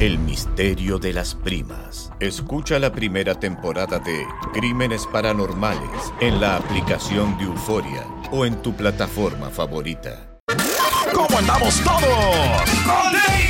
El misterio de las primas. Escucha la primera temporada de Crímenes Paranormales en la aplicación de Euforia o en tu plataforma favorita. ¿Cómo andamos todos?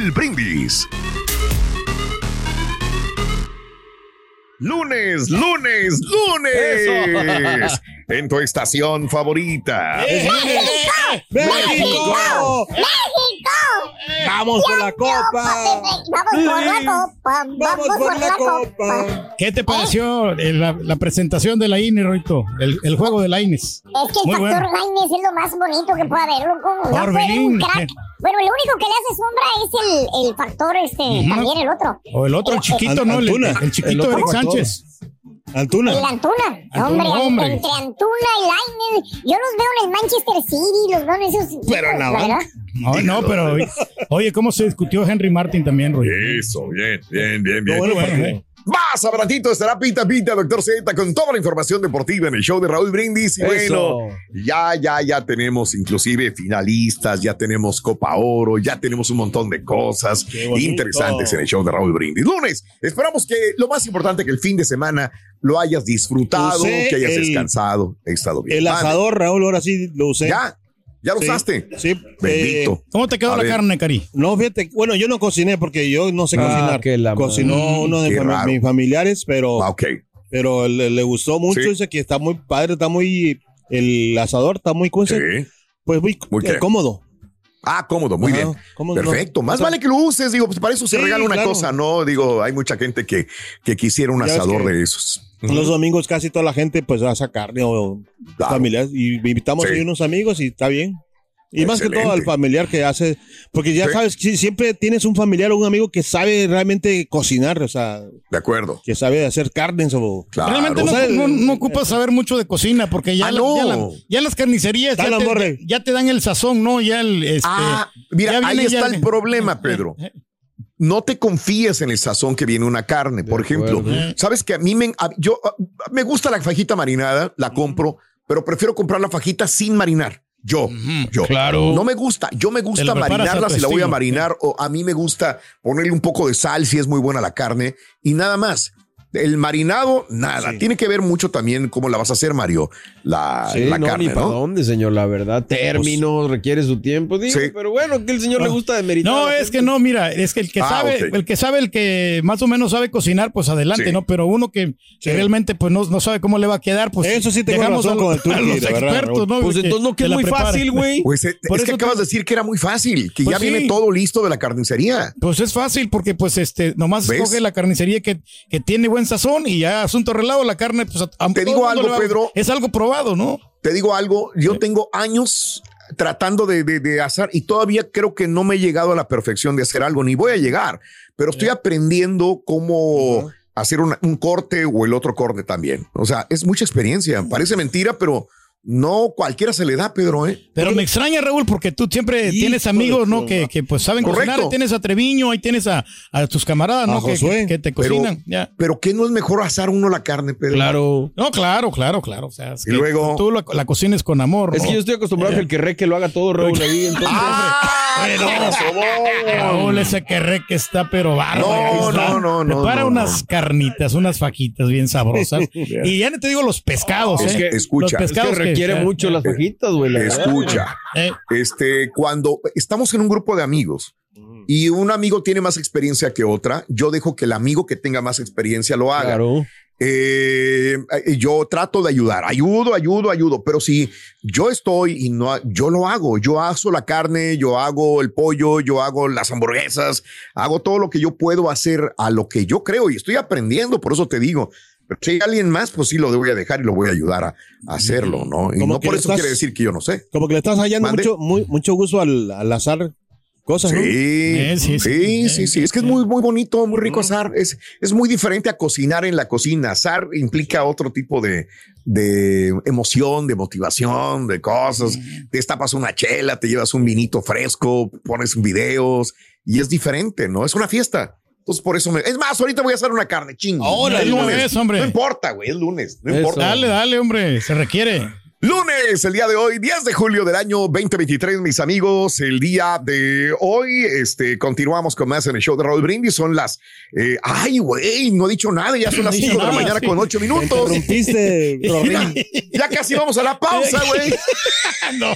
Brindis. Lunes, lunes, lunes. En tu estación favorita. ¡México! ¡México! ¡Vamos por la copa! Vamos por la copa. Vamos por la copa. ¿Qué te pareció eh, la, la presentación de la INE, Roito? El, el juego de la INES. Es que el Muy factor bueno. Lainez es lo más bonito que puede haber, loco. No puede Orbelín. un crack. Bueno, lo único que le hace sombra es el, el factor, este, Ujú. también el otro. O el otro, el chiquito, ¿no? El, Antuna. el chiquito El Eric. Sánchez. Antuna. El Antuna. Antuna, hombre, hombre. entre Antuna y Lainez. Yo los veo en el Manchester City, los veo en esos. Pero en la verdad. No, no, pero oye, ¿cómo se discutió Henry Martin también, Roy? Eso, bien, bien, bien, bien. Bueno, bueno, partido. eh. Más adelantito estará Pita Pita, Doctor Z, con toda la información deportiva en el show de Raúl Brindis. Y Eso. bueno, ya, ya, ya tenemos inclusive finalistas, ya tenemos Copa Oro, ya tenemos un montón de cosas interesantes en el show de Raúl Brindis. Lunes, esperamos que lo más importante que el fin de semana lo hayas disfrutado, Usé que hayas el- descansado, he estado bien. El asador, Raúl, ahora sí lo usé. Ya, ya lo Sí, usaste. Sí. Bendito. eh, ¿Cómo te quedó A la ver. carne, Cari? no, fíjate, bueno, yo no cociné porque yo no sé Ah, cocinar. que la Cocinó madre. uno de Qué fami- raro. mis familiares, pero, Ah, ok. pero le, le gustó mucho. Sí. Dice que está muy padre, está muy. El asador está muy. Sí. pues muy, Muy eh, cómodo. Ah, cómodo, muy Ajá, bien. cómodo, Perfecto. no. Más O sea, vale que lo uses, digo, pues para eso se Sí, regala una claro. cosa, ¿no? Digo, hay mucha gente que, que quisiera un Ya asador que de esos. Los domingos casi toda la gente pues hace carne o Claro. familiares y invitamos Sí. ahí unos amigos y está bien. Y más que todo al familiar que hace, porque ya Sí. sabes, si- siempre tienes un familiar o un amigo que sabe realmente cocinar, o sea, De acuerdo. que sabe hacer carnes o... Claro. Realmente no, O sea, el- no, no ocupas saber mucho de cocina, porque ya, Ah, la- no. ya, la- ya en las carnicerías ya te, morre. ya te dan el sazón, ¿no? Ya el. Este, Ah, mira, ya ahí viene está ya- el problema, Pedro. No te confíes en el sazón que viene una carne. Por ejemplo, acuerdo. sabes que a mí me, a- yo, a- me gusta la fajita marinada, la compro, pero prefiero comprar la fajita sin marinar. Yo, yo. claro. No me gusta. Yo me gusta marinarla si la voy a marinar o a mí me gusta ponerle un poco de sal si es muy buena la carne y nada más. El marinado, nada. Sí. Tiene que ver mucho también cómo la vas a hacer, Mario. La, Sí, la no, carne, ni para ¿no? dónde, señor, la verdad. Términos, requiere su tiempo. Digo, Sí. pero bueno, que el señor le gusta de meritar. No, es que no, mira, es que el que Ah, sabe, ok. el que sabe, el que más o menos sabe cocinar, pues adelante, Sí. ¿no? Pero uno que, que realmente pues no, no sabe cómo le va a quedar, pues Eso sí tengo dejamos razón a, con el a los expertos. ¿no? Pues Que- entonces no, que es muy fácil, güey. Pues Por es que eso acabas te- de decir que era muy fácil, que Pues ya sí. viene todo listo de la carnicería. Pues es fácil porque pues este nomás escoge la carnicería que, que tiene buen sazón y ya asunto arreglado la carne pues a, Te digo algo, Pedro. es algo probado, ¿no? Te digo algo, yo tengo años tratando de, de, de hacer y todavía creo que no me he llegado a la perfección de hacer algo, ni voy a llegar, pero estoy aprendiendo cómo hacer una- un corte o el otro corte también. O sea, es mucha experiencia. Parece mentira, pero no cualquiera se le da, Pedro, ¿eh? Pero me extraña, Raúl, porque tú siempre tienes amigos, ¿no? Que, que, pues saben Correcto. cocinar. Ahí Tienes a Treviño, ahí tienes a, a tus camaradas, ¿no? A Que, Josué. que te Pero- cocinan. ya. Pero ¿qué no es mejor asar uno la carne, Pedro? Claro. No, claro, claro, claro. O sea, es Y que luego- Tú la, la cocines con amor. Es ¿no? que yo estoy acostumbrado a que el que re que lo haga todo, Raúl, ahí. Entonces, Bueno, Raúl, ese querré que está, pero bárbaro. No, no, no, no, Prepara no, unas carnitas, unas fajitas bien sabrosas. Y ya no te digo los pescados, Es ¿eh? que, escucha. Los pescados que- mucho las fajitas, güey. la. Escucha. Eh. Este, cuando estamos en un grupo de amigos y un amigo tiene más experiencia que otra, yo dejo que el amigo que tenga más experiencia lo haga. Claro. Eh, eh, yo trato de ayudar, ayudo, ayudo, ayudo, pero si yo estoy y no, yo lo hago, yo aso la carne, yo hago el pollo, yo hago las hamburguesas, hago todo lo que yo puedo hacer a lo que yo creo y estoy aprendiendo, por eso te digo. Pero si hay alguien más, pues sí lo voy a dejar y lo voy a ayudar a, a hacerlo, ¿no? Y Como no por eso estás- quiere decir que yo no sé. Como que le estás hallando ¿Mande? mucho, muy, mucho gusto al, al azar cosas, Sí, ¿no? Eh, sí, sí, sí. sí, sí, Es que es muy, muy bonito, muy rico asar. Es, es muy diferente a cocinar en la cocina. Asar implica otro tipo de, de emoción, de motivación, de cosas. Te destapas una chela, te llevas un vinito fresco, pones videos y es diferente, ¿no? Es una fiesta. Entonces, por eso me. Es más, ahorita voy a hacer una carne chingo. Ahora, Es lunes. vez, hombre. No importa, güey, es lunes. No Eso. importa. Dale, dale, hombre, se requiere. Lunes, el día de hoy, 10 de julio del año 2023, mis amigos. El día de hoy, este, continuamos con más en el show de Raúl Brindis. Son las, eh, ay, güey, no he dicho nada, ya son las No 5 de la mañana con 8 minutos. Ya, casi vamos a la pausa, güey. no,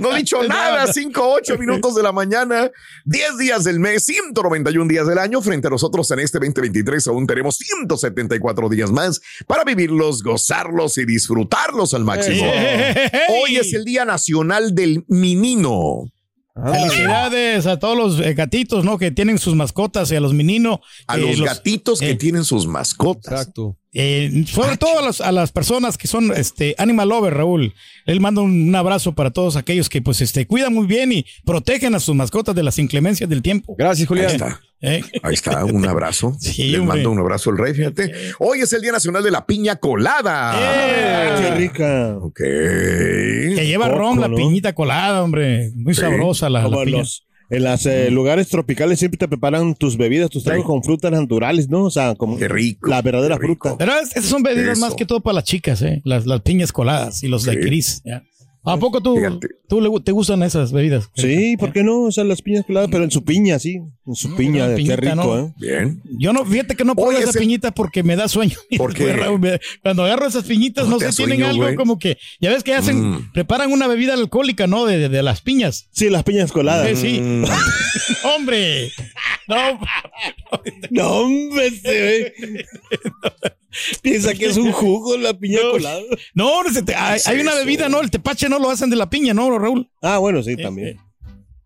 No he dicho nada, 5, 8 minutos de la mañana, 10 días del mes, 191 días del año. Frente a nosotros en este 2023 aún tenemos 174 días más para vivirlos, gozarlos y disfrutarlos al máximo. Hoy es el Día Nacional del Menino. Felicidades a todos los eh, gatitos, ¿no? Que tienen sus mascotas y a los meninos. A que los gatitos que eh, tienen sus mascotas. Exacto. Eh, sobre todo a, los- a las personas que son este animal lover, Raúl. Él manda un, un abrazo para todos aquellos que pues este cuidan muy bien y protegen a sus mascotas de las inclemencias del tiempo. Gracias, Ahí Julián. está. Eh, Ahí está, un abrazo. Sí, Les hombre. mando un abrazo al rey, fíjate. Hoy es el Día Nacional de la Piña Colada. Eh. Qué rica. Ok. Que lleva Coco, ron, la ¿no? piñita colada, hombre. Muy Sí. sabrosa la, la piña. los, en los lugares tropicales siempre te preparan tus bebidas, tus tragos Sí. con frutas naturales, ¿no? O sea, como Qué rico. la verdadera qué rico. fruta. Pero es- esas son bebidas Eso. más que todo para las chicas, ¿eh? Las, las piñas coladas y los Sí. daiquiris. ¿ya? ¿A poco tú, Fíjate. tú le, te gustan esas bebidas? Sí, ¿por qué no? O sea, las piñas coladas, pero en su piña, sí. En su piña, una qué rico, ¿no? ¿eh? Bien. Yo no, fíjate que no pruebo Oye, esa ese- piñita porque me da sueño. ¿Por qué? Raúl, me- Cuando agarro esas piñitas, No no, sé, tienen sueño, algo como que, ya ves que hacen, Mm. preparan una bebida alcohólica, ¿no? De, de- de las piñas. Sí, las piñas coladas. Sí, sí. Mm. Hombre, no, No, hombre, se ve. Piensa que es un jugo la piña No. colada. no, no se te- hay, una bebida, ¿no? El tepache no lo hacen de la piña, ¿no, Raúl? Ah, bueno, sí, también.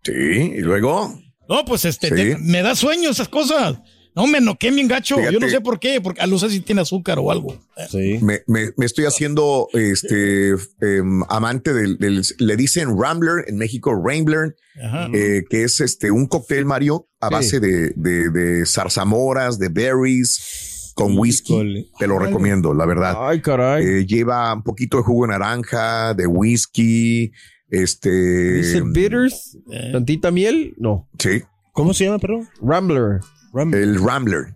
Sí, y luego. No, pues este, Sí. te- me da sueño esas cosas. No, me noqué bien gacho. Yo no sé por qué, porque a no sé si tiene azúcar o algo. Sí. Me, me- me estoy haciendo este em, amante del, del- le dicen Rambler en México, Rambler, eh, que es este un cóctel Mario a Sí. base de, de, de zarzamoras, de berries con whisky. Híjole. Te lo recomiendo, la verdad. Ay, caray. Eh, lleva un poquito de jugo de naranja, de whisky, este. Dice bitters, Eh. tantita miel. No. Sí, ¿Cómo se llama, perdón? Rambler. el Rambler.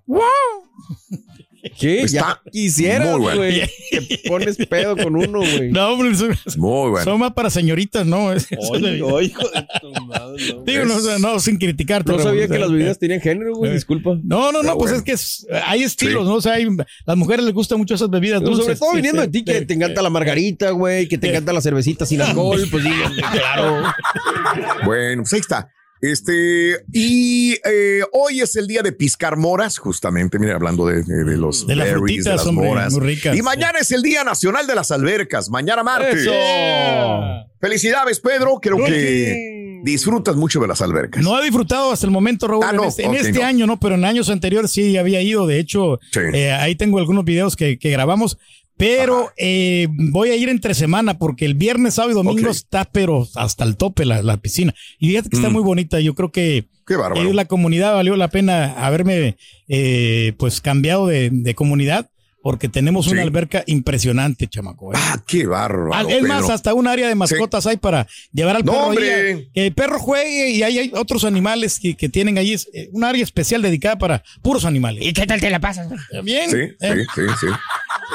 ¿Qué? Está ya quisieras, muy bueno. güey. Te pones pedo con uno, güey. No, hombre, son, Muy bueno. son más para señoritas, ¿no? Es-. Ay, hijo de tu madre, no. Digo, no, o sea, no, sin criticarte. No sabía que las bebidas tenían género, güey. eh. Disculpa. No, no, no, pues bueno. es que es- hay estilos, Sí. ¿no? O sea, hay, las mujeres les gustan mucho esas bebidas Pero dulces. sobre todo viniendo de ti, que te encanta la margarita, güey, que te encanta la cervecita sin alcohol, pues digo, claro. Bueno, pues ahí está. Este, y eh, hoy es el día de piscar moras, justamente, mira, hablando de, de- de los De las berries, frutitas, de las hombre, moras. muy ricas. Y mañana es el Día Nacional de las Albercas, mañana martes. Yeah. Felicidades, Pedro, creo que disfrutas mucho de las albercas. No ha disfrutado hasta el momento, Raúl, Ah, no, en este, en este no. año, ¿no? Pero en años anteriores sí había ido. De hecho, Sí. eh, ahí tengo algunos videos que, que grabamos. Pero eh, voy a ir entre semana porque el viernes, sábado y domingo está, pero hasta el tope la, la piscina. Y fíjate que está Mm. muy bonita. Yo creo que Qué eh, la comunidad valió la pena haberme eh, pues cambiado de, de comunidad porque tenemos una alberca impresionante, chamaco. ¿eh? Ah, qué bárbaro. Ah, es más, Pedro. hasta un área de mascotas hay para llevar al No, perro. hombre. que el perro juegue y ahí hay otros animales que, que tienen ahí. Es, eh, un área especial dedicada para puros animales. ¿Y qué tal te la pasas? Bien. Sí, eh. sí, sí, sí.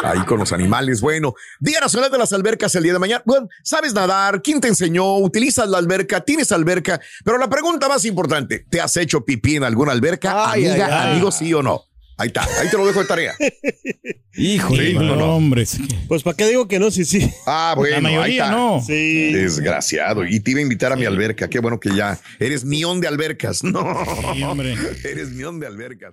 Ahí con los animales. Bueno, Día Nacional de las Albercas el día de mañana. Bueno, ¿sabes nadar? ¿Quién te enseñó? ¿Utilizas la alberca? ¿Tienes alberca? Pero la pregunta más importante, ¿te has hecho pipí en alguna alberca? Ay, Amiga, ay, ay. amigo, sí o no. Ahí está, ahí te lo dejo de tarea. Híjole. Sí, no, no, no. hombre. Pues para qué digo que no, sí, sí. Ah, bueno, La mayoría ahí está. no. Sí. Desgraciado. Y te iba a invitar a mi alberca. Qué bueno que ya eres mión de albercas. No. Sí, hombre. Eres mión de albercas.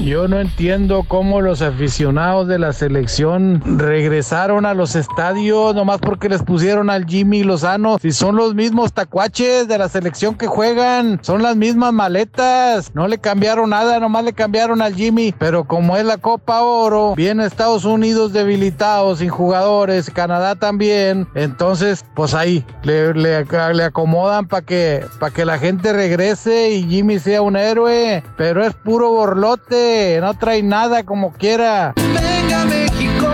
Yo no entiendo cómo los aficionados de la selección regresaron a los estadios nomás porque les pusieron al Jimmy Lozano. Si son los mismos tacuaches de la selección que juegan, son las mismas maletas. No le cambiaron nada, nomás le cambiaron al Jimmy. Pero como es la Copa Oro, viene Estados Unidos debilitados, sin jugadores, Canadá también. Entonces, pues ahí le, le- acomodan para que, pa' que la gente regrese y Jimmy sea un héroe. Pero es puro borlote, no trae nada como quiera. Venga México,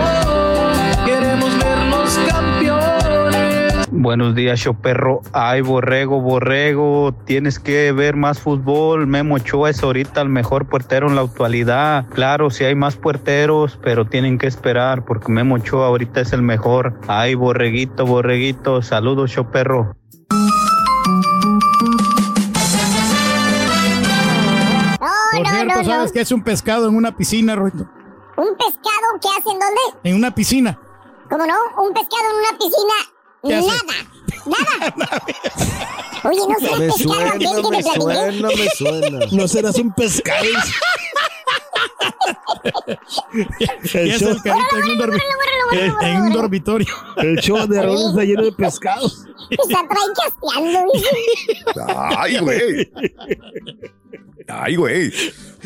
queremos verlos campeones. Buenos días, show perro. Ay, borrego, borrego. Tienes que ver más fútbol. Memo Ochoa es ahorita el mejor puertero en la actualidad. Claro, si hay más puerteros, pero tienen que esperar porque Memo Ochoa ahorita es el mejor. Ay, borreguito, borreguito. Saludos, show perro. Cierto, ¿sabes qué es un pescado en una piscina, Roito? ¿Un pescado que hace en dónde? En una piscina. ¿Cómo no? ¿Un pescado en una piscina? ¿Qué hace? Nada. Nada. Oye, no será Me pescado suena, aquel que me suena, me suena. No serás un pescado. Y es el en un, dormi- en- en un dormitorio. El show de Raúl está lleno de pescados. Se traen casteando, dice. Ay, güey. Ay, güey.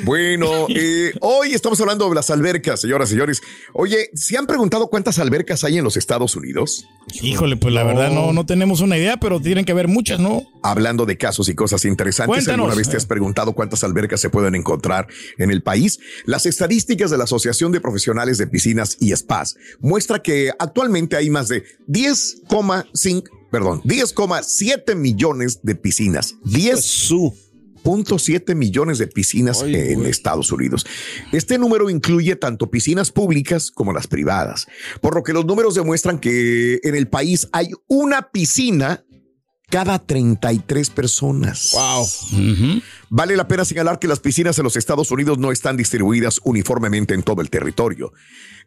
Bueno, eh, hoy estamos hablando de las albercas, señoras y señores. Oye, ¿se han preguntado cuántas albercas hay en los Estados Unidos? Híjole, pues la verdad no, no tenemos una idea, pero tienen que haber muchas, ¿no? Hablando de casos y cosas interesantes, Cuéntanos. ¿alguna vez te has preguntado cuántas albercas se pueden encontrar en el país? Las estadísticas de la Asociación de Profesionales de Piscinas y Spas muestra que actualmente hay más de 10,5, perdón, 10,7 millones de piscinas. 10.7 millones de piscinas en Estados Unidos. Este número incluye tanto piscinas públicas como las privadas, por lo que los números demuestran que en el país hay una piscina cada 33 personas. Wow. Vale la pena señalar que las piscinas en los Estados Unidos no están distribuidas uniformemente en todo el territorio.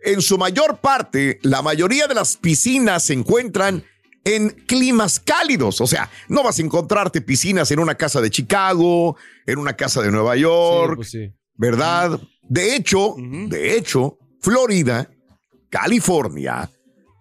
En su mayor parte, la mayoría de las piscinas se encuentran en climas cálidos. O sea, no vas a encontrarte piscinas en una casa de Chicago, en una casa de Nueva York, pues sí. ¿verdad? De hecho, de hecho, Florida, California,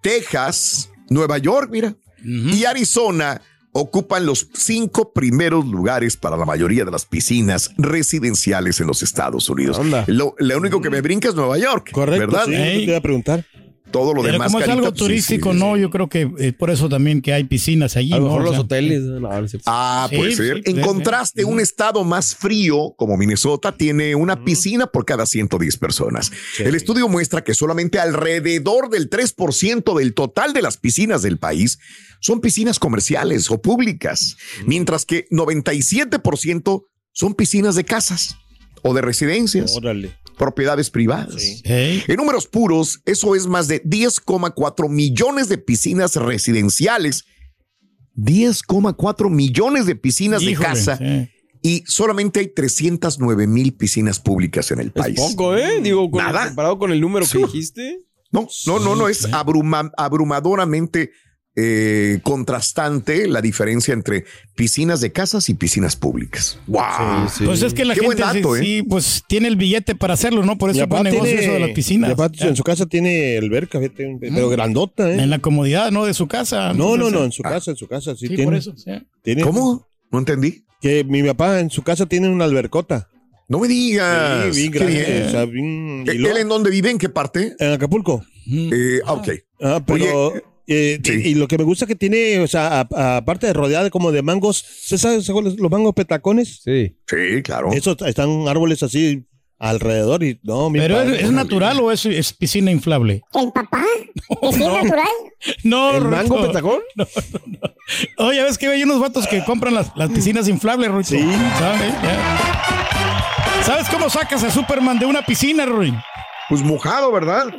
Texas, Nueva York, mira, y Arizona ocupan los cinco primeros lugares para la mayoría de las piscinas residenciales en los Estados Unidos. Lo, lo único que me brinca es Nueva York, Correcto, ¿verdad? sí, te iba a preguntar. Todo lo Pero demás. como es algo Carita, pues, turístico, sí, sí. no, yo creo que eh, por eso también que hay piscinas allí. A lo ¿no? mejor O los sea, hoteles. no, no es cierto. Ah, Sí, puede ser. sí, en sí, contraste, un estado más frío como Minnesota tiene una piscina por cada 110 personas. El estudio muestra que solamente alrededor del 3% del total de las piscinas del país son piscinas comerciales o públicas, mientras que 97% son piscinas de casas o de residencias, Órale. Propiedades privadas. Hey. En números puros, eso es más de 10,4 millones de piscinas residenciales. 10,4 millones de piscinas Híjole, de casa sí. y solamente hay 309 mil piscinas públicas en el Es país. poco, ¿eh? Digo, con- Nada. comparado con el número que dijiste. No, no, no, no, es abruma- abrumadoramente eh, contrastante la diferencia entre piscinas de casas y piscinas públicas. ¡Wow! Pues es que la Qué gente dato, sí, ¿eh? sí, pues tiene el billete para hacerlo, ¿no? Por eso pone negocio tiene- eso de las piscinas. mi papá en su casa tiene alberca, pero Mm. grandota, ¿eh? En la comodidad, ¿no? De su casa. No, no, no, en su casa, en su casa. Sí, Sí, tiene, por eso. sí. tiene- ¿Cómo? No entendí. Que mi papá en su casa tiene una albercota. No me digas. Sí, bien Qué grande. bien. o sea, bien- y ¿Él en dónde vive? ¿En qué parte? en Acapulco. Eh, ah, ok. Ah, pero... eh, Sí. y, y lo que me gusta que tiene, o sea, aparte de rodeada de como de mangos, ¿se sabe se acuerdan los mangos petacones? Sí. Sí, claro. Esos están árboles así alrededor y no, mi ¿Pero padre, es, es natural o es, es piscina inflable? ¿El papá? ¿Es sí natural? No, ¿El mango petacón? No, no, no. Oye, ¿ves que hay unos vatos que compran las, las piscinas inflables, Ruito? Sí. ¿Sabes? ¿Sabes cómo sacas a Superman de una piscina, Ruin? Pues mojado, ¿verdad? ¡Me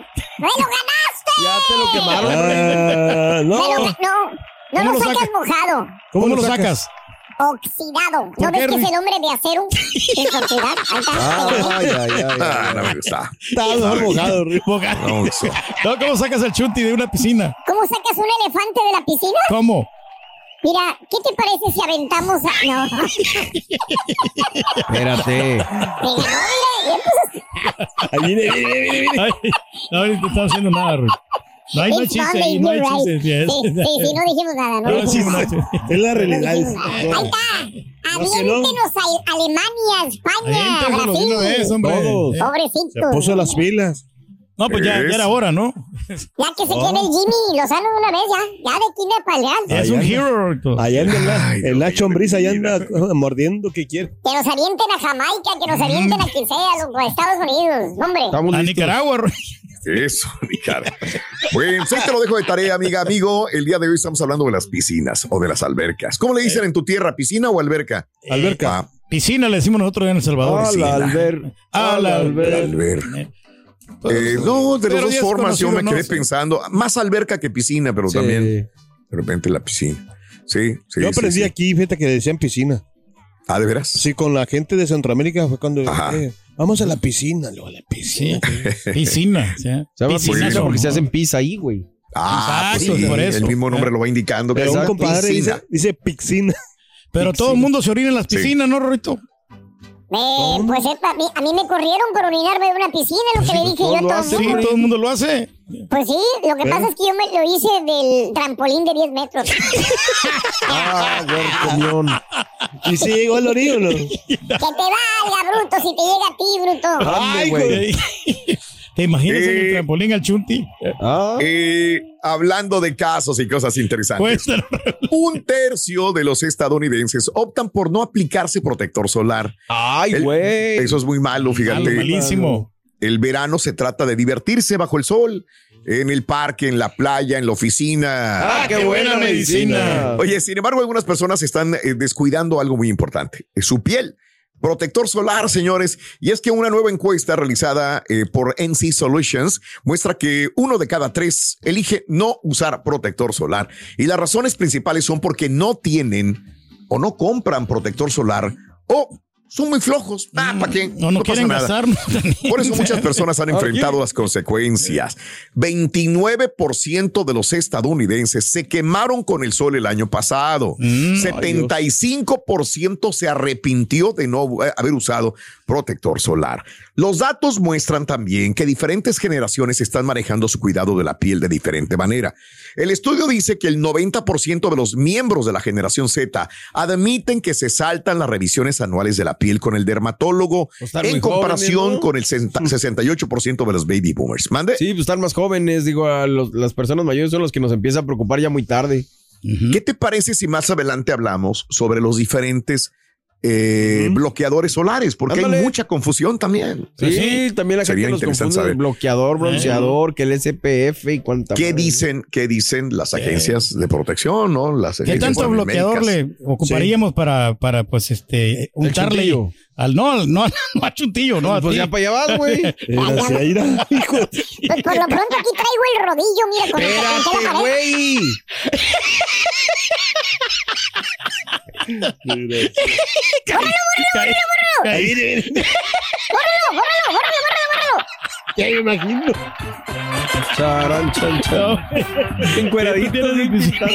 lo ganaste! Ya te lo quemaron. Ah, no. no, no ¿Cómo lo lo sacas mojado. ¿Cómo, ¿Cómo lo sacas? Oxidado. ¿Por ¿No ves que es el hombre de acero? Es oxidar. Ahí está. Ay, ay, ay, Ah, ay, no ay. me gusta. Está mojado, Rick. Mojado. No, ¿cómo sacas al chunti de una piscina? ¿Cómo sacas un elefante de la piscina? ¿Cómo? Mira, ¿qué te parece si aventamos a... No. Espérate. No, Ahí viene, viene, viene, no, ahorita estamos haciendo nada, Ruin. No hay, no it's ahí, no hay right. sí, es- Sí, sí, sí, no dijimos nada, no No, sí, dijimos no, nada. Es la realidad. Ahí es- está. No, que no. Aviéntenos a Alemania, España, Brasil. hombre. Todos. Eh, Se Pobrecitos. puso las pilas. No, pues ya, ya era hora, ¿no? Ya que se quede el Jimmy Lozano de una vez, ya. Ya de aquí de Real. Es un hero. Allá anda la, Ay, el Nacho Ambriz, allá anda mordiendo que quiere. Que nos avienten a Jamaica, que nos avienten a quien sea, loco, a Estados Unidos. Hombre. Estamos A listos. Nicaragua. Eso, mi cara. Bueno, pues ahí te lo dejo de tarea, amiga, amigo. El día de hoy estamos hablando de las piscinas o de las albercas. ¿Cómo le dicen en tu tierra, piscina o alberca? Alberca. Ah, Piscina le decimos nosotros en El Salvador. A la piscina. alber. A la alber. alberca. Eh, no, de las Pero dos formas yo me ¿no? quedé Sí. pensando. Más alberca que piscina, pero Sí. también de repente la piscina. Sí, sí. Yo sí, aprendí sí. aquí, fíjate que le decían piscina. Ah, ¿de veras? Sí, con la gente de Centroamérica fue cuando eh, vamos a la piscina, luego a la piscina. Piscina. ¿sí? Se llama piscina porque ¿no? se hacen pis ahí, güey. Ah, pues sí, por eso. el mismo nombre lo va indicando. Pero un compadre piscina. dice, dice piscina. Pero todo el mundo se orina en las Sí. piscinas, ¿no, Rorito? Eh, pues es pa- a mí, a mí me corrieron por orinarme de una piscina, lo que le dije yo a todo el Sí, mundo. todo el mundo lo hace. Pues sí, lo que pasa es que yo me lo hice del trampolín de 10 metros. Ah, camión. ¿Y si llegó al orillo o no? que te valga, bruto, si te llega a ti, bruto. Ay, güey. ¿Te imaginas en el Eh. trampolín al chunti? Ah. Eh, hablando de casos y cosas interesantes. Un tercio de los estadounidenses optan por no aplicarse protector solar. Ay, güey. Eso es muy malo, fíjate. Malo, malísimo. El verano se trata de divertirse bajo el sol, en el parque, en la playa, en la oficina. Ah, qué buena medicina. Oye, sin embargo, algunas personas están eh, descuidando algo muy importante, es su piel. Protector solar, señores. Y es que una nueva encuesta realizada eh, por NC Solutions muestra que uno de cada tres elige no usar protector solar. Y las razones principales son porque no tienen o no compran protector solar o son muy flojos. Ah, ¿para qué? No, no, pasa quieren nada. gastar. Por eso muchas personas han enfrentado las consecuencias. 29% de los estadounidenses se quemaron con el sol el año pasado. Mm, 75% se arrepintió de no haber usado protector solar. Los datos muestran también que diferentes generaciones están manejando su cuidado de la piel de diferente manera. El estudio dice que el 90% de los miembros de la generación Z admiten que se saltan las revisiones anuales de la piel con el dermatólogo están en comparación jóvenes, ¿no? con el 60 68% de los baby boomers. Mande. Sí, pues están más jóvenes, digo, a los- las personas mayores son los que nos empieza a preocupar ya muy tarde. ¿Qué te parece si más adelante hablamos sobre los diferentes eh, bloqueadores solares? Porque hay Ándale. mucha confusión también. Sí, también la Sería gente los interesante confunde saber. el bloqueador, bronceador, que el SPF y cuánta ¿Qué dicen, qué dicen las agencias de protección, no? Las ¿Qué tanto bloqueador le ocuparíamos para, para, pues, este, untarle al no, al- no, no a chuntillo, no Pues ya para allá vas, güey. Pues por lo pronto aquí traigo el rodillo, mira, con Espérate, güey. Ahí viene, viene. ¡Bórralo, bórralo, bórralo, bórralo, bórralo! Ya me imagino. Charan, chan, chan. Encueradito, quitado.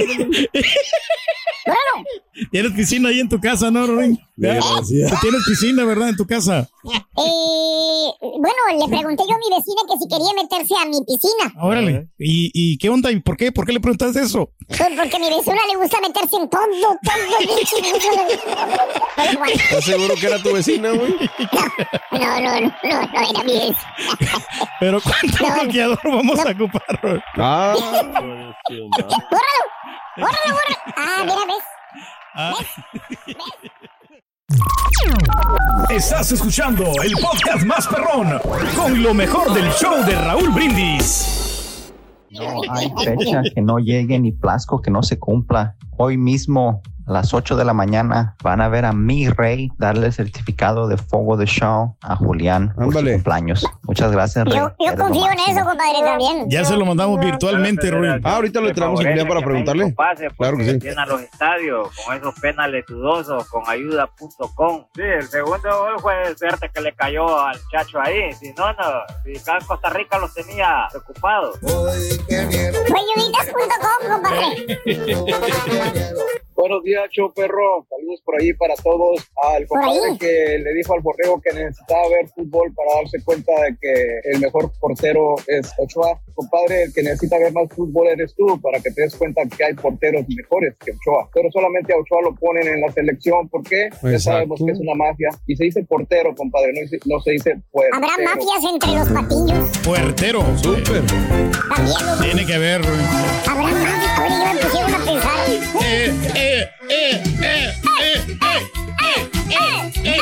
¡Bórralo! Tienes piscina ahí en tu casa, ¿no, Rorín? Desgraciado. Tienes piscina, ¿verdad? En tu casa. Eh, bueno, le pregunté yo a mi vecina que si quería meterse a mi piscina. Órale. ¿Y, ¿Y qué onda? ¿Y por qué? ¿Por qué le preguntaste eso? Pues porque a mi vecina le gusta meterse en todo, todo. ¿Estás seguro que era tu vecina, güey? No, no, no, no, no era mi vecina. Pero ¿cuánto No. bloqueador vamos a ocupar? Ah, ¡Bórralo! ¡Bórralo, bórralo! Ah, mira, ¿ves? Estás escuchando el podcast más perrón con lo mejor del show de Raúl Brindis. No hay fecha que no llegue ni plasco que no se cumpla. Hoy mismo, a las 8 de la mañana, van a ver a mi rey darle el certificado de fuego de show a Julián por su cumpleaños. Muchas gracias, rey. Yo, confío en eso, compadre, también. Ya se lo mandamos virtualmente, Rorín. Ah, ahorita lo traemos a Julián para preguntarle. Pase Claro que sí. llenan los estadios con esos penales dudosos con ayuda.com. Sí, el segundo gol fue suerte que le cayó al chacho ahí. Si no, no. Si acá en Costa Rica los tenía preocupados. Fue ayuditas.com, compadre. Buenos días, show perro. Saludos por ahí para todos. Al compadre que le dijo al borrego que necesitaba ver fútbol para darse cuenta de que el mejor portero es Ochoa. Compadre, el que necesita ver más fútbol eres tú para que te des cuenta que hay porteros mejores que Ochoa. Pero solamente a Ochoa lo ponen en la selección. ¿Por qué? Ya sabemos que es una mafia. Y se dice portero, compadre, no, dice- no se dice puertero. Habrá mafias entre los patillos. Puertero. Súper. Tiene que haber. Rorín. Habrá mafias. Ahora ya me pusieron a pensar. Eh, eh, eh, eh, eh, eh, eh, eh.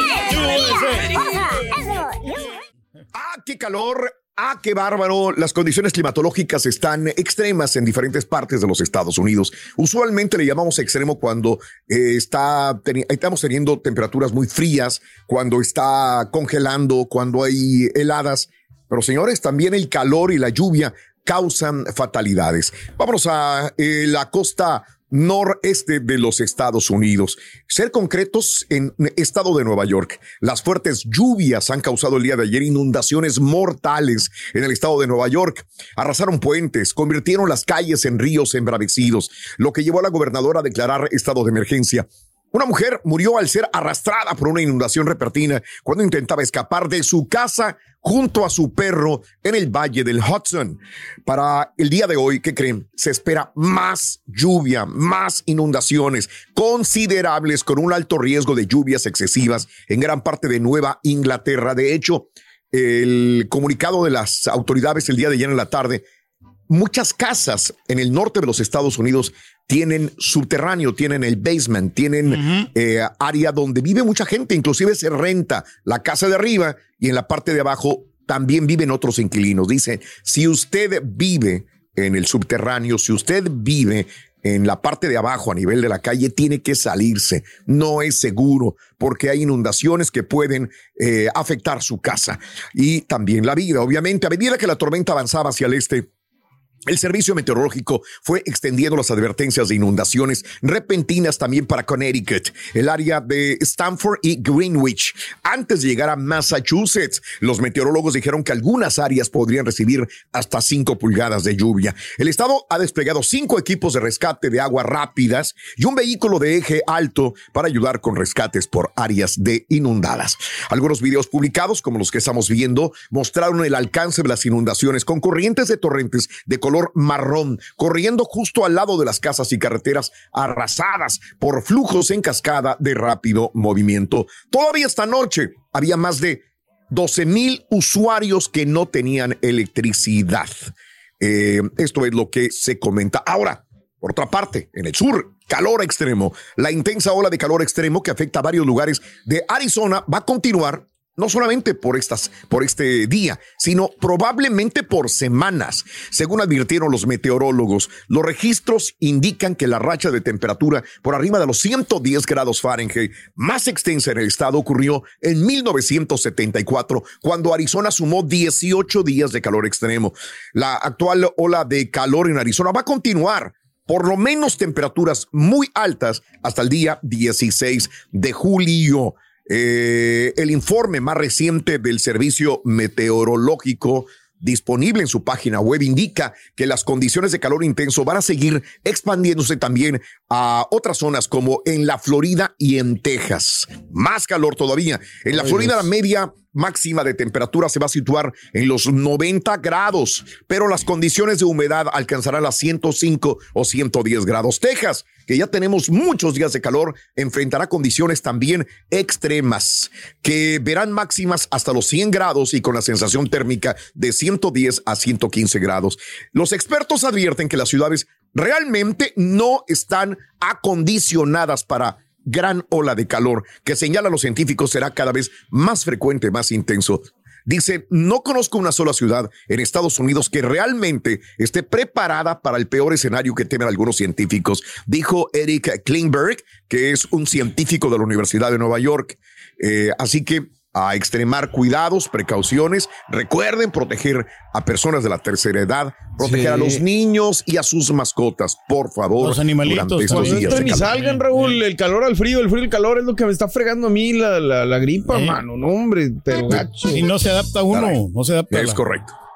¡Ah, qué calor! ¡Ah, qué bárbaro! Las condiciones climatológicas están extremas en diferentes partes de los Estados Unidos. Usualmente le llamamos extremo cuando eh, está estamos teniendo temperaturas muy frías, cuando está congelando, cuando hay heladas. Pero señores, también el calor y la lluvia causan fatalidades. Vámonos a eh, la costa noreste de los Estados Unidos. Ser concretos, en estado de Nueva York, las fuertes lluvias han causado el día de ayer inundaciones mortales en el estado de Nueva York. Arrasaron puentes, convirtieron las calles en ríos embravecidos, lo que llevó a la gobernadora a declarar estado de emergencia. Una mujer murió al ser arrastrada por una inundación repentina cuando intentaba escapar de su casa junto a su perro en el valle del Hudson. Para el día de hoy, ¿qué creen? Se espera más lluvia, más inundaciones considerables con un alto riesgo de lluvias excesivas en gran parte de Nueva Inglaterra. De hecho, el comunicado de las autoridades el día de ayer en la tarde muchas casas en el norte de los Estados Unidos tienen subterráneo, tienen el basement, tienen eh, área donde vive mucha gente, inclusive se renta la casa de arriba y en la parte de abajo también viven otros inquilinos. Dicen, si usted vive en el subterráneo, si usted vive en la parte de abajo a nivel de la calle, tiene que salirse. No es seguro porque hay inundaciones que pueden eh, afectar su casa y también la vida. Obviamente, a medida que la tormenta avanzaba hacia el este, el servicio meteorológico fue extendiendo las advertencias de inundaciones repentinas también para Connecticut, el área de Stanford y Greenwich. Antes de llegar a Massachusetts, los meteorólogos dijeron que algunas áreas podrían recibir hasta 5 pulgadas de lluvia. El estado ha desplegado cinco equipos de rescate de aguas rápidas y un vehículo de eje alto para ayudar con rescates por áreas de inundadas. Algunos videos publicados, como los que estamos viendo, mostraron el alcance de las inundaciones con corrientes de torrentes de color marrón, corriendo justo al lado de las casas y carreteras arrasadas por flujos en cascada de rápido movimiento. Todavía esta noche había más de 12 mil usuarios que no tenían electricidad. Eh, esto es lo que se comenta. Ahora, por otra parte, en el sur, calor extremo. La intensa ola de calor extremo que afecta a varios lugares de Arizona va a continuar no solamente por estas por este día, sino probablemente por semanas. Según advirtieron los meteorólogos, los registros indican que la racha de temperatura por arriba de los 110 grados Fahrenheit más extensa en el estado ocurrió en 1974, cuando Arizona sumó 18 días de calor extremo. La actual ola de calor en Arizona va a continuar por lo menos temperaturas muy altas hasta el día 16 de julio. Eh, el informe más reciente del Servicio Meteorológico disponible en su página web indica que las condiciones de calor intenso van a seguir expandiéndose también a otras zonas como en la Florida y en Texas. Más calor todavía. En la Ay, Florida Dios. la media máxima de temperatura se va a situar en los 90 grados, pero las condiciones de humedad alcanzarán las 105 o 110 grados. Texas, que ya tenemos muchos días de calor, enfrentará condiciones también extremas, que verán máximas hasta los 100 grados y con la sensación térmica de 110 a 115 grados. Los expertos advierten que las ciudades realmente no están acondicionadas para gran ola de calor que señalan los científicos será cada vez más frecuente, más intenso. Dice, no conozco una sola ciudad en Estados Unidos que realmente esté preparada para el peor escenario que temen algunos científicos, dijo Eric Klingberg, que es un científico de la Universidad de Nueva York. Eh, así que a extremar cuidados, precauciones. Recuerden proteger a personas de la tercera edad, proteger Sí. a los niños y a sus mascotas, por favor. Los animalitos, durante estos Pues días ni salgan, Raúl. El calor al frío, el frío al calor es lo que me está fregando a mí la, la, la gripa, Eh. mano. No, hombre, pero gacho. Y no se adapta uno, Caray. no se adapta Es la- correcto.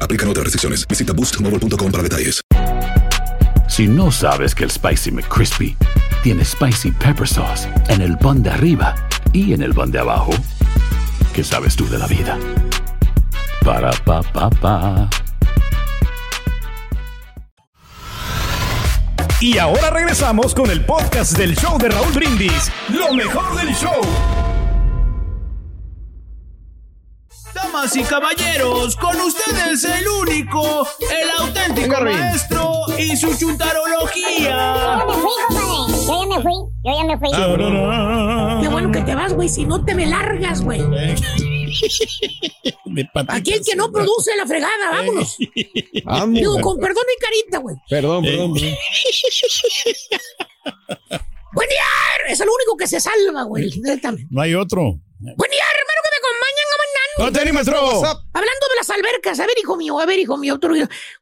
Aplican otras restricciones. Visita boostmobile.com para detalles. Si no sabes que el Spicy McCrispy tiene Spicy Pepper Sauce en el pan de arriba y en el pan de abajo, ¿qué sabes tú de la vida? Para, pa, pa, pa. Y ahora regresamos con el podcast del show de Raúl Brindis. Lo mejor del show. Damas y caballeros, con ustedes el único, el auténtico Venga, maestro y su Yo ya chuntarología. me fui, compadre. Yo ya me fui. Yo ya me fui. Ah, Qué no. bueno que te vas, güey, si no te me largas, güey. Aquí el que no produce la fregada, vámonos. Vamos. Digo, con perdón y carita, güey. Perdón, perdón. perdón. Buen día, es el único que se salva, güey. No hay otro. Buen día, ¿Cómo te maestro? Hablando de las albercas, a ver, hijo mío, a ver, hijo mío.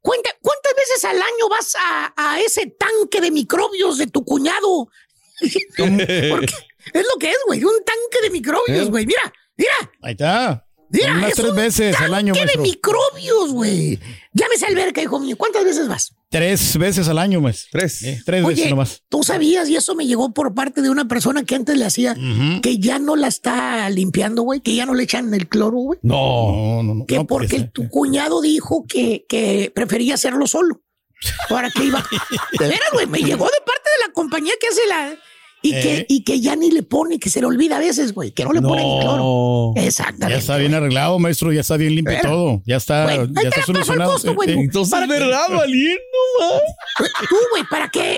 Cuenta, ¿cuántas veces al año vas a, a ese tanque de microbios de tu cuñado? Porque es lo que es, güey, un tanque de microbios, ¿Eh? güey. Mira, mira, Ahí está. Mira. Unas es tres veces al año, de maestro. microbios, güey. Llámese alberca, hijo mío. ¿Cuántas veces vas? Tres veces al año, maestro. Tres. Eh, tres veces nomás. tú sabías, y eso me llegó por parte de una persona que antes le hacía, que ya no la está limpiando, güey, que ya no le echan el cloro, güey. No, no, no. Que no, porque pues, tu cuñado dijo que, que prefería hacerlo solo. ¿Para qué iba? De veras, güey, me llegó de parte de la compañía que hace la... Y, que, Eh. y que ya ni le pone, que se le olvida a veces, güey, que no le pone el cloro. No. Exactamente. Ya está bien arreglado, maestro. Ya está bien limpio Pero, todo. Ya está, ahí ya está solucionado. costo, eh. Entonces ¿Para verdad, valiendo. Tú, güey, ¿para qué?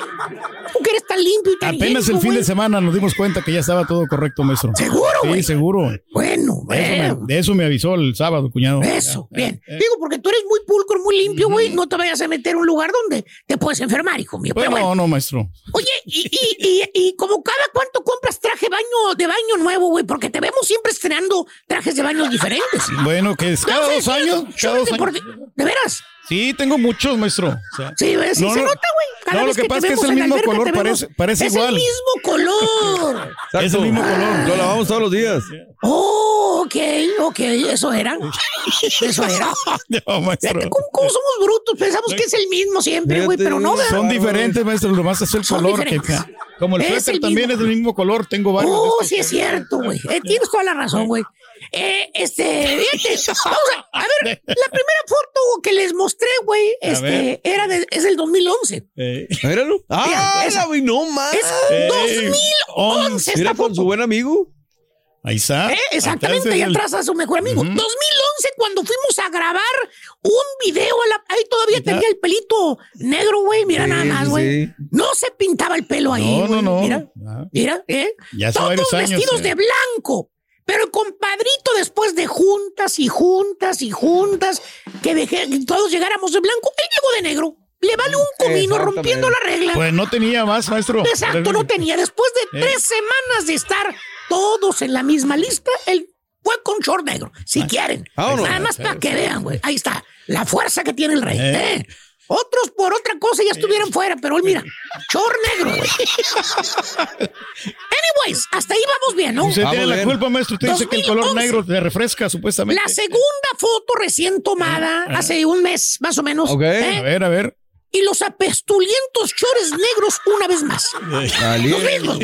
Tú que eres tan limpio y tan Apenas el fin de güey. semana nos dimos cuenta que ya estaba todo correcto, maestro. ¿Seguro, Sí, güey? seguro. Bueno, De eso, bueno. me, de eso me avisó el sábado, cuñado. Eso, Ya, bien. eh. Digo, porque tú eres muy pulcro, muy limpio, güey. No te vayas a meter a un lugar donde te puedes enfermar, hijo mío. Pero Bueno, bueno. no, maestro. Oye, y, y, y, y como cada cuánto compras traje baño de baño nuevo, güey, porque te vemos siempre estrenando trajes de baños diferentes. Bueno, que es cada No, dos sí, años. Cada dos ¿De veras? Sí, tengo muchos, maestro. O sea, Sí, ¿ves? Sí no, se no, nota, güey. Cada no, lo que te pasa es que es el mismo alberca, color, parece, parece es igual. el mismo color. Es el mismo color. Lo lavamos todos los días. Oh, ok, ok, eso era. Eso era. No, maestro. ¿Cómo, cómo somos brutos? Pensamos que es el mismo siempre, güey, pero no, ¿verdad? Son diferentes, maestro. Lo más es el Son color. que-. Como el suéter también mismo. es del mismo color. Tengo varios. Oh, sí es cierto, güey. Eh, tienes toda la razón, güey. Eh, este, fíjate, vamos a, a ver, la primera foto que les mostré, güey, este, era de, es del 2011. Míralo. Ah, esa- güey, no más. Es 2011 Mira esta con su buen amigo. Ahí está. Eh, Exactamente, ahí atrás a su mejor amigo. 2011, cuando fuimos a grabar un video, a la- ahí todavía tenía el pelito negro, güey. Mira Sí, nada más, güey. sí. No se pintaba el pelo ahí. No, no, güey. no. Mira, Ah. mira, ¿eh? Ya Todos años, vestidos eh. de blanco. Pero el compadrito, después de juntas y juntas y juntas, que dejé que todos llegáramos de blanco, él llegó de negro. Le vale un comino rompiendo la regla. Pues no tenía más, maestro. Exacto, no tenía. Después de Eh. tres semanas de estar todos en la misma lista, él fue con short negro, si quieren. vámonos. Nada más para que vean, güey. Ahí está, la fuerza que tiene el rey. ¿eh? Otros por otra cosa ya estuvieran fuera, pero él mira, short negro, güey. Anyways, hasta ahí vamos bien, ¿no? Usted tiene la culpa, maestro. Usted dice que el color 2011. negro te refresca, supuestamente. La segunda foto recién tomada, hace un mes más o menos. Ok. ¿eh? A ver, a ver. Y los apestulientos chores negros una vez más. Los mismos.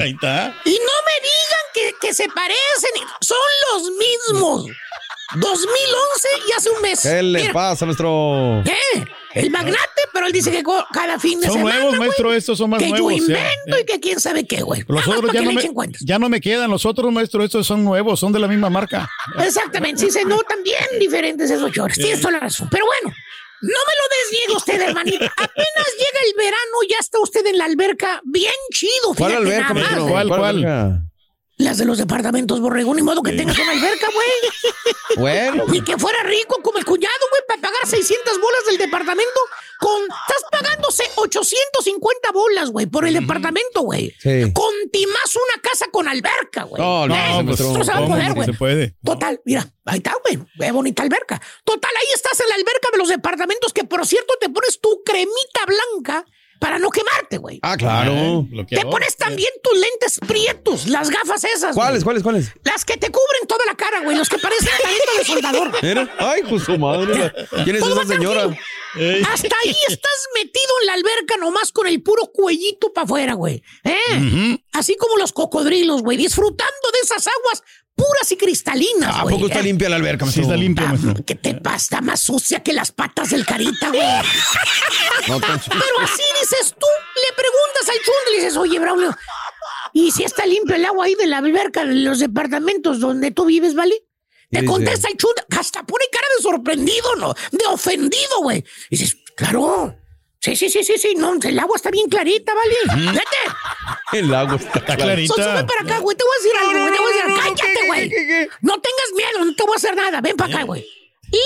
Ahí está. Y no me digan que, que se parecen, son los mismos. 2011 y hace un mes. ¿Qué le Mira, pasa, nuestro? ¿eh? El magnate, pero él dice que cada fin de Son semana. nuevos, güey, maestro. Estos son más que nuevos. yo ya. invento y que quién sabe qué, güey. Los Nada otros ya que no, me, ya no me quedan. Los otros, maestro, estos son nuevos, son de la misma marca. Exactamente, sí se notan bien diferentes esos chores. Tienes toda la razón. Pero bueno, no me lo desniegue usted, hermanito. Apenas llega el verano, ya está usted en la alberca bien chido. ¿Cuál fíjate alberca, nada más. maestro? ¿Cuál, cuál? Las de los departamentos, borrego. Ni modo que tengas una alberca, güey. Bueno. Ni que fuera rico como el cuñado, güey, para pagar 600 bolas del departamento. Con, estás pagándose 850 bolas, güey, por el departamento, güey. Sí. Con timás una casa con alberca, güey. No, no, Eh, maestro, no se va a poder, No güey. se puede. Total, mira, ahí está, güey. Qué bonita alberca. Total, ahí estás en la alberca de los departamentos que, por cierto, te pones tu cremita blanca para no quemarte, güey. Ah, claro. Te pones también tus lentes prietos, las gafas esas. ¿Cuáles, cuáles, cuáles? Las que te cubren toda la cara, güey. Los que parecen carita de soldador. Mira. Ay, pues su madre. ¿Quién es esa señora? Hasta ahí estás metido en la alberca nomás con el puro cuellito para afuera, güey. ¿Eh? Así como los cocodrilos, güey, disfrutando de esas aguas puras y cristalinas, ¿A güey. poco está limpia la alberca, Sí, está limpio, maestro. ¿Qué te pasa? Está más sucia que las patas del carita, güey. No, Pero así dices tú, le preguntas al chundo y le dices, oye, Braulio, ¿y si está limpio el agua ahí de la alberca de los departamentos donde tú vives, vale? Te contesta el chundo, hasta pone cara de sorprendido, ¿no? De ofendido, güey. Y dices, claro. Sí, sí, sí, sí, sí, no, el agua está bien clarita, ¿vale? Vete. El agua está, clarita. So- sube para acá, güey. Te voy a decir algo, güey. Te voy a decir, cállate, güey. No tengas miedo, no te voy a hacer nada. Ven para acá, güey. Lee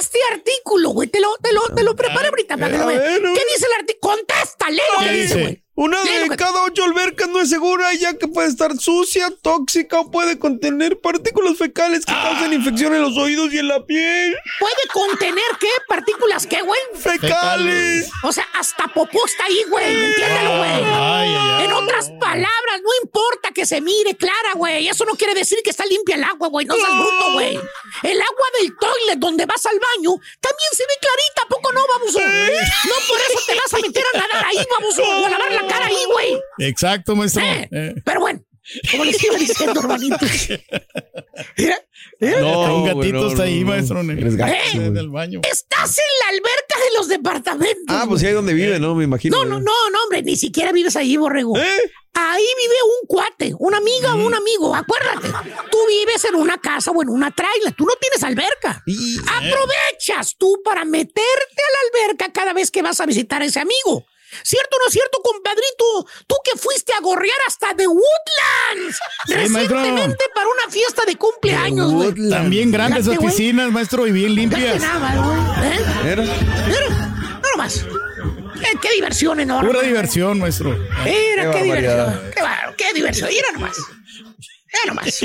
este artículo, güey. Te lo, te lo, te lo preparé ahorita para que lo veas. ¿Qué dice el artículo? Contesta, lee lo ¿Qué que dice, dice? güey. Una de cada ocho albercas no es segura, ya que puede estar sucia, tóxica o puede contener partículas fecales que causan infección en los oídos y en la piel. ¿Puede contener qué? ¿Partículas qué, güey? ¡Fecales! O sea, hasta popó está ahí, güey. Entiéndelo, güey. Ay, ay, ay. En otras palabras, no importa que se mire clara, güey. Eso no quiere decir que está limpia el agua, güey. No seas bruto, güey. El agua del toilet donde vas al baño también se ve clarita, ¿a poco no, baboso? No por eso te vas a meter a nadar ahí, baboso, o a lavar la cara ahí, güey. Exacto, maestro. Eh, Eh. Pero bueno, como les iba diciendo, hermanitos. Mira, mira. un gatito no, está ahí, no, no. maestro. Eres gacho, Eh. güey. En el baño. Estás en la alberca de los departamentos. Ah, pues sí, ahí donde vive, ¿no? Me imagino. No, no, no, no, hombre, ni siquiera vives ahí, borrego. ¿Eh? Ahí vive un cuate, una amiga o un amigo, acuérdate. Tú vives en una casa o en una trailer, tú no tienes alberca. Aprovechas tú para meterte a la alberca cada vez que vas a visitar a ese amigo. ¿Cierto o no es cierto, compadrito? Tú que fuiste a gorrear hasta The Woodlands recientemente para una fiesta de cumpleaños, güey. También grandes Fíjate, piscinas, maestro, y bien limpias. nada. ¿Eh? No más. Qué, qué diversión enorme. Pura diversión, maestro. Mira, Qué diversión. Qué, qué diversión. Mira nomás. Mira nomás.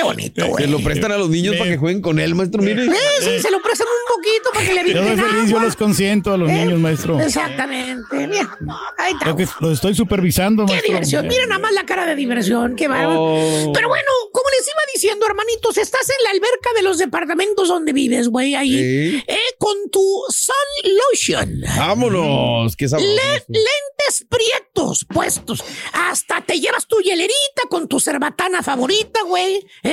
Qué bonito, güey. Se lo prestan a los niños para que jueguen con él, maestro, mire. Eh, sí, se lo prestan un poquito para que le Yo soy feliz, yo los consiento a los niños, maestro. Exactamente. Mira, ahí está. Lo que los estoy supervisando, Qué maestro. diversión. Mira nada más la cara de diversión. Qué bárbaro. Oh. Pero bueno, como les iba diciendo, hermanitos, estás en la alberca de los departamentos donde vives, güey, ahí. Sí. Eh, con tu Sun Lotion. Vámonos, qué sabroso. Le- lentes prietos puestos. Hasta te llevas tu hielerita con tu cerbatana favorita, güey. ¿Eh?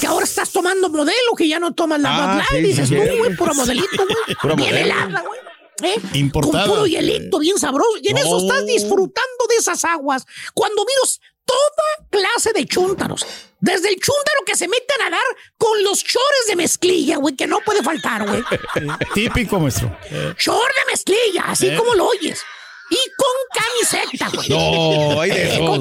Que ahora estás tomando modelo, que ya no tomas la Ah, Bud Light. sí, Dices sí, tú, güey, puro modelito, güey. Bien helada, güey. ¿Eh? Importada. Con puro hielito, bien sabroso. Y en eso estás disfrutando de esas aguas. Cuando miras toda clase de chúntaros. Desde el chúntaro que se mete a nadar con los chores de mezclilla, güey, que no puede faltar, güey. Típico, maestro. Short de mezclilla, así Eh. como lo oyes. Y con camiseta, güey. No, hay de Eh, con.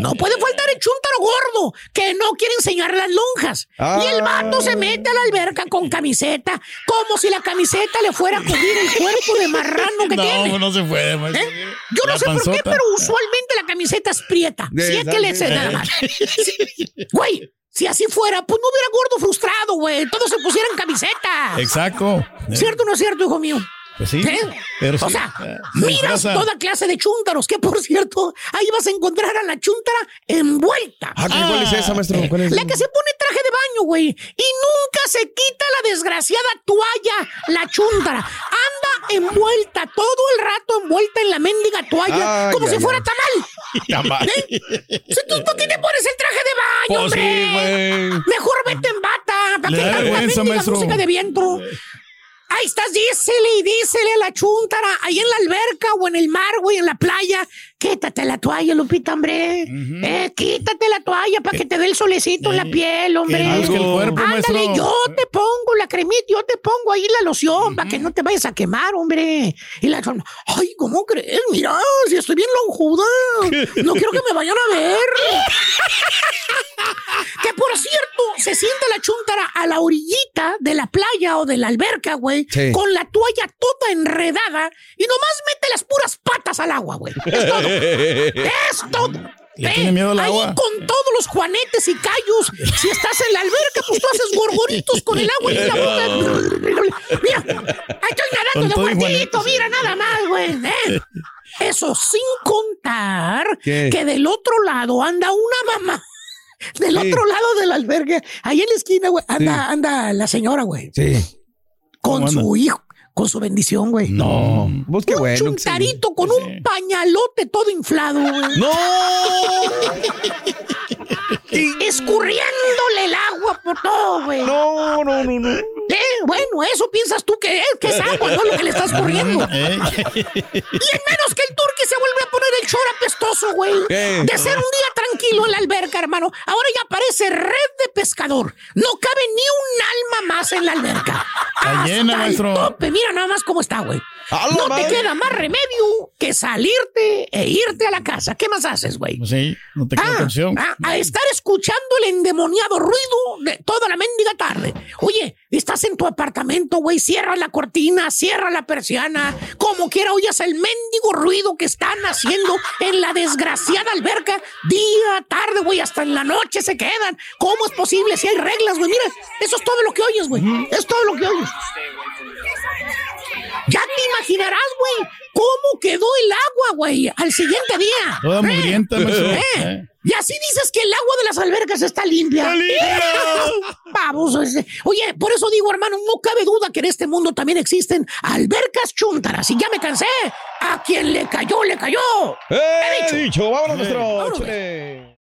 No puede faltar el chúntaro gordo que no quiere enseñar las lonjas. Y el vato se mete a la alberca con camiseta, como si la camiseta le fuera a cubrir el cuerpo de marrano que no, tiene. no se puede, maestro. ¿Eh? Yo no sé por qué, pero usualmente la camiseta es prieta. De si es que le eh. nada más. Güey, si así fuera, pues no hubiera gordo frustrado, güey. Todos se pusieran camiseta. Exacto. ¿Cierto o no es cierto, hijo mío? Pues sí. ¿Eh? Pero o sí, sea, eh, miras toda clase de chúntaros, que por cierto, ahí vas a encontrar a la chúntara envuelta. Ah, ¿cuál es esa, maestro? ¿Cuál es? La que se pone traje de baño, güey. Y nunca se quita la desgraciada toalla, la chúntara. Anda envuelta, todo el rato envuelta en la mendiga toalla, como si fuera tamal. Tamal. ¿Eh? Tú, ¿Por qué te pones el traje de baño, Pues hombre? sí. Mejor vete en bata. ¿Para Le tanta vergüenza, mendiga música de viento? Ahí estás, dísele y dísele a la chúntara, ahí en la alberca o en el mar, güey, en la playa. Quítate la toalla, Lupita, hombre. eh, quítate la toalla para que te dé el solecito en la piel, hombre. que luzca el cuerpo, Ándale, maestro. yo te pongo la cremita, yo te pongo ahí la loción para que no te vayas a quemar, hombre. Y la ay, ¿cómo crees? Mira, si estoy bien lonjuda. No quiero que me vayan a ver. Que por cierto, se sienta la chúntara a la orillita de la playa o de la alberca, güey, Sí. con la toalla toda enredada y nomás mete las puras patas al agua, güey. Es todo. Es todo. Le tiene miedo al ahí agua. con todos los juanetes y callos. Si estás en la alberca, pues tú haces gorgoritos con el agua y la boca. Mira, ahí estoy nadando Con de juanetes. mira nada más, güey. ¿eh? Eso sin contar ¿Qué? que del otro lado anda una mamá. Del Sí. otro lado del albergue, ahí en la esquina, güey, anda, anda la señora, güey, Sí. con su hijo, con su bendición, güey. No. Vos qué un bueno. chuntarito con un pañalote todo inflado, güey. ¡No! Escurriéndole el agua por todo, güey. No, no, no, no. Eh, bueno, eso piensas tú que es, que es agua, no lo que le estás corriendo. Eh, Y en menos que el turqui se vuelve a poner el chor apestoso, güey. ¿Qué? De ser un día tranquilo en la alberca, hermano. Ahora ya parece red de pescador. No cabe ni un alma más en la alberca. Está llena, maestro. tope. Mira nada más cómo está, güey. ¡A la No madre! te queda más remedio que salirte e irte a la casa. ¿Qué más haces, güey? pues sí, no te queda Ah, canción. ah, a estar escuchando el endemoniado ruido de toda la mendiga tarde. Oye, estás en tu apartamento, güey, cierra la cortina, cierra la persiana, como quiera oyas el mendigo ruido que están haciendo en la desgraciada alberca, día, tarde, güey, hasta en la noche se quedan. ¿Cómo es posible si hay reglas, güey? Mira, eso es todo lo que oyes, güey. Es todo lo que oyes. Ya te imaginarás, güey, cómo quedó el agua, güey, al siguiente día. Toda Eh, mugrienta, maestro. eh. Eh. Y así dices que el agua de las albercas está limpia. ¡Está limpia! Ese. Oye, por eso digo, hermano, no cabe duda que en este mundo también existen albercas chúntaras. Y ya me cansé. A quien le cayó, le cayó. ¡Eh, dicho! ¡Vámonos, maestro! Vámonos.